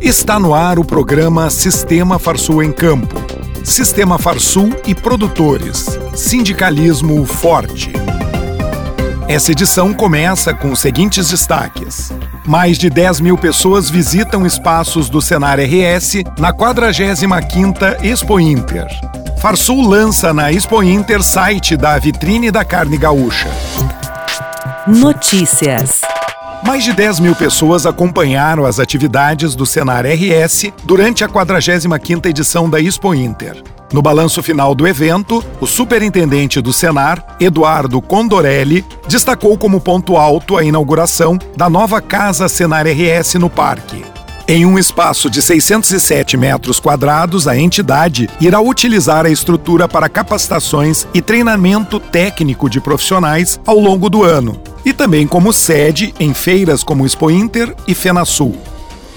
Está no ar o programa Sistema Farsul em Campo. Sistema Farsul e produtores. Sindicalismo forte. Essa edição começa com os seguintes destaques. Mais de 10 mil pessoas visitam espaços do Senar RS na 45ª Expo Inter. Farsul lança na Expo Inter site da Vitrine da Carne Gaúcha. Notícias. Mais de 10 mil pessoas acompanharam as atividades do Senar RS durante a 45ª edição da Expo Inter. No balanço final do evento, o superintendente do Senar, Eduardo Condorelli, destacou como ponto alto a inauguração da nova Casa Senar RS no parque. Em um espaço de 607 metros quadrados, a entidade irá utilizar a estrutura para capacitações e treinamento técnico de profissionais ao longo do ano, e também como sede em feiras como Expo Inter e FenaSul.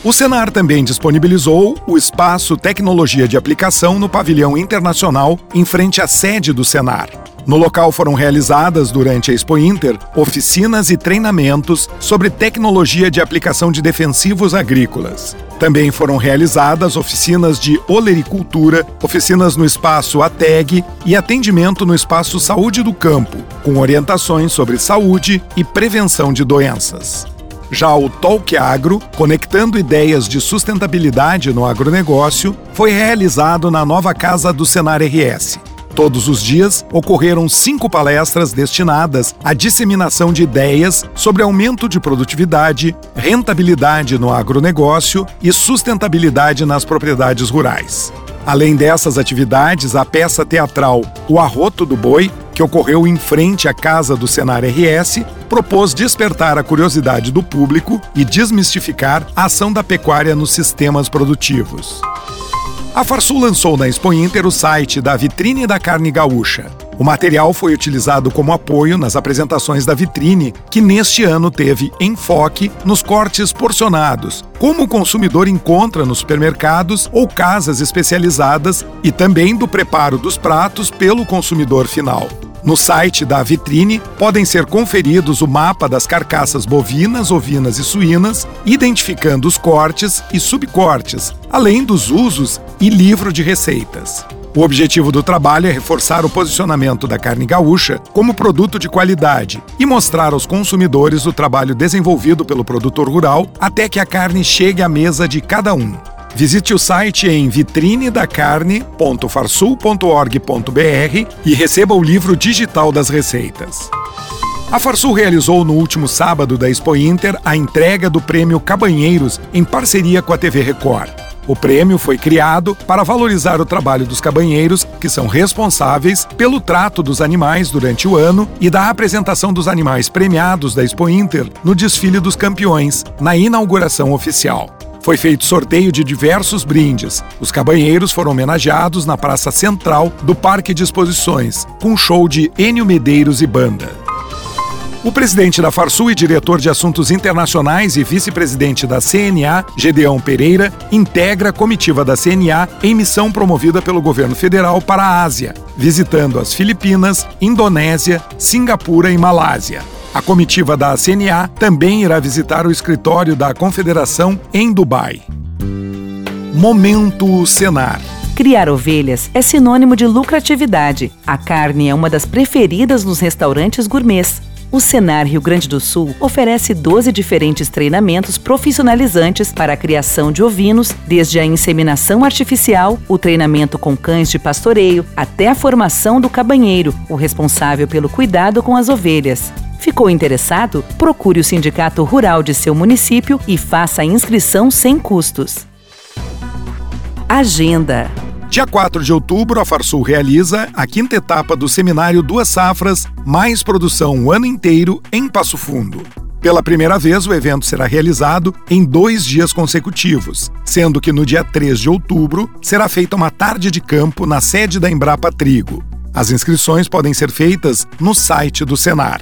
O Senar também disponibilizou o espaço Tecnologia de Aplicação no pavilhão internacional em frente à sede do Senar. No local foram realizadas, durante a Expo Inter, oficinas e treinamentos sobre tecnologia de aplicação de defensivos agrícolas. Também foram realizadas oficinas de olericultura, oficinas no espaço ATEG e atendimento no espaço Saúde do Campo, com orientações sobre saúde e prevenção de doenças. Já o Talk Agro, conectando ideias de sustentabilidade no agronegócio, foi realizado na nova casa do Senar RS. Todos os dias ocorreram cinco palestras destinadas à disseminação de ideias sobre aumento de produtividade, rentabilidade no agronegócio e sustentabilidade nas propriedades rurais. Além dessas atividades, a peça teatral O Arroto do Boi, que ocorreu em frente à casa do Senar RS, propôs despertar a curiosidade do público e desmistificar a ação da pecuária nos sistemas produtivos. A Farsul lançou na Expo Inter o site da Vitrine da Carne Gaúcha. O material foi utilizado como apoio nas apresentações da vitrine, que neste ano teve enfoque nos cortes porcionados, como o consumidor encontra nos supermercados ou casas especializadas, e também do preparo dos pratos pelo consumidor final. No site da vitrine podem ser conferidos o mapa das carcaças bovinas, ovinas e suínas, identificando os cortes e subcortes, além dos usos e livro de receitas. O objetivo do trabalho é reforçar o posicionamento da carne gaúcha como produto de qualidade e mostrar aos consumidores o trabalho desenvolvido pelo produtor rural até que a carne chegue à mesa de cada um. Visite o site em vitrinedacarne.farsul.org.br e receba o livro digital das receitas. A Farsul realizou no último sábado da Expo Inter a entrega do prêmio Cabanheiros em parceria com a TV Record. O prêmio foi criado para valorizar o trabalho dos cabanheiros, que são responsáveis pelo trato dos animais durante o ano e da apresentação dos animais premiados da Expo Inter no desfile dos campeões, na inauguração oficial. Foi feito sorteio de diversos brindes. Os cabanheiros foram homenageados na praça central do Parque de Exposições, com um show de Enio Medeiros e banda. O presidente da Farsul e diretor de assuntos internacionais e vice-presidente da CNA, Gedeão Pereira, integra a comitiva da CNA em missão promovida pelo governo federal para a Ásia, visitando as Filipinas, Indonésia, Singapura e Malásia. A comitiva da CNA também irá visitar o escritório da Confederação em Dubai. Momento Senar. Criar ovelhas é sinônimo de lucratividade. A carne é uma das preferidas nos restaurantes gourmets. O Senar Rio Grande do Sul oferece 12 diferentes treinamentos profissionalizantes para a criação de ovinos, desde a inseminação artificial, o treinamento com cães de pastoreio, até a formação do cabanheiro, o responsável pelo cuidado com as ovelhas. Ficou interessado? Procure o Sindicato Rural de seu município e faça a inscrição sem custos. Agenda. Dia 4 de outubro, a Farsul realiza a quinta etapa do seminário Duas Safras Mais Produção o ano inteiro em Passo Fundo. Pela primeira vez, o evento será realizado em dois dias consecutivos, sendo que no dia 3 de outubro será feita uma tarde de campo na sede da Embrapa Trigo. As inscrições podem ser feitas no site do Senar.